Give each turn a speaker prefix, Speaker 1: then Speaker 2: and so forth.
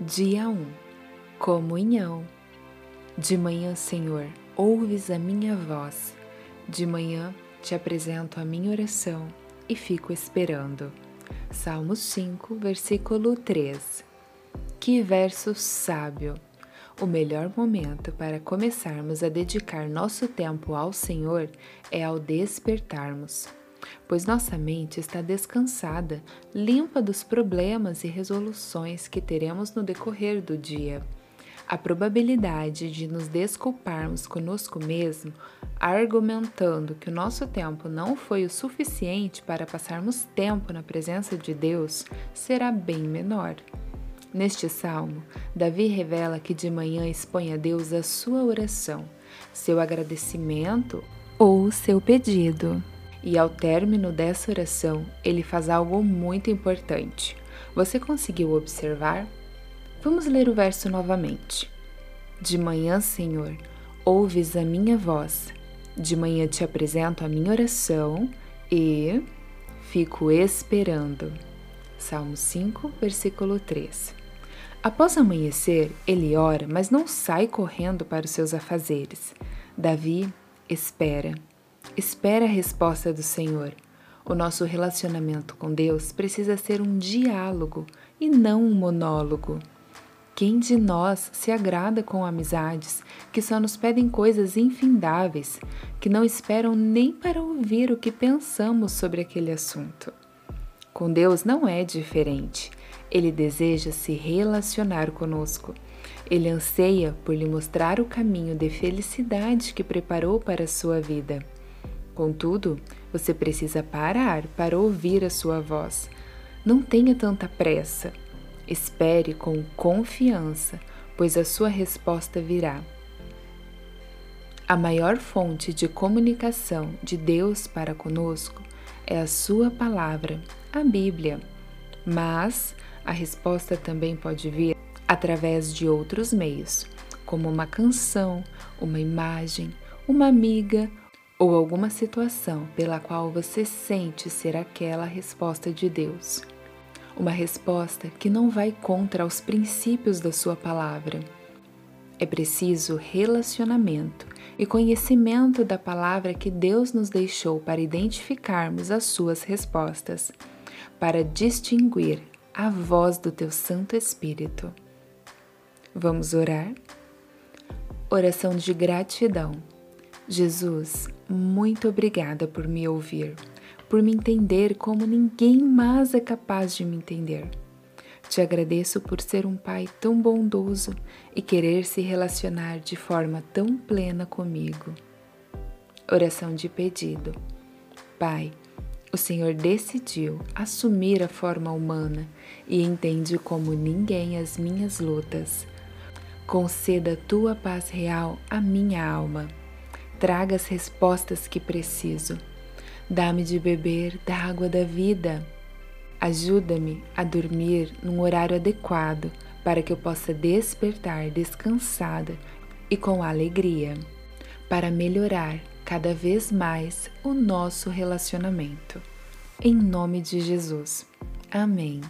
Speaker 1: Dia 1 Comunhão De manhã, Senhor, ouves a minha voz. De manhã te apresento a minha oração e fico esperando. Salmo 5, versículo 3 Que verso sábio! O melhor momento para começarmos a dedicar nosso tempo ao Senhor é ao despertarmos pois nossa mente está descansada, limpa dos problemas e resoluções que teremos no decorrer do dia. A probabilidade de nos desculparmos conosco mesmo, argumentando que o nosso tempo não foi o suficiente para passarmos tempo na presença de Deus, será bem menor. Neste salmo, Davi revela que de manhã expõe a Deus a sua oração, seu agradecimento ou seu pedido. E ao término dessa oração, ele faz algo muito importante. Você conseguiu observar? Vamos ler o verso novamente. De manhã, Senhor, ouves a minha voz. De manhã te apresento a minha oração e fico esperando. Salmo 5, versículo 3. Após amanhecer, ele ora, mas não sai correndo para os seus afazeres. Davi espera. Espera a resposta do Senhor. O nosso relacionamento com Deus precisa ser um diálogo e não um monólogo. Quem de nós se agrada com amizades que só nos pedem coisas infindáveis, que não esperam nem para ouvir o que pensamos sobre aquele assunto? Com Deus não é diferente. Ele deseja se relacionar conosco. Ele anseia por lhe mostrar o caminho de felicidade que preparou para a sua vida. Contudo, você precisa parar para ouvir a sua voz. Não tenha tanta pressa. Espere com confiança, pois a sua resposta virá. A maior fonte de comunicação de Deus para conosco é a Sua palavra, a Bíblia. Mas a resposta também pode vir através de outros meios, como uma canção, uma imagem, uma amiga ou alguma situação pela qual você sente ser aquela resposta de Deus. Uma resposta que não vai contra os princípios da Sua palavra. É preciso relacionamento e conhecimento da palavra que Deus nos deixou para identificarmos as Suas respostas, para distinguir a voz do Teu Santo Espírito. Vamos orar? Oração de gratidão. Jesus, muito obrigada por me ouvir, por me entender como ninguém mais é capaz de me entender. Te agradeço por ser um pai tão bondoso e querer se relacionar de forma tão plena comigo. Oração de pedido. Pai, o Senhor decidiu assumir a forma humana e entende como ninguém as minhas lutas. Conceda tua paz real à minha alma traga as respostas que preciso. Dá-me de beber da água da vida. Ajuda-me a dormir num horário adequado para que eu possa despertar descansada e com alegria, para melhorar cada vez mais o nosso relacionamento. Em nome de Jesus. Amém.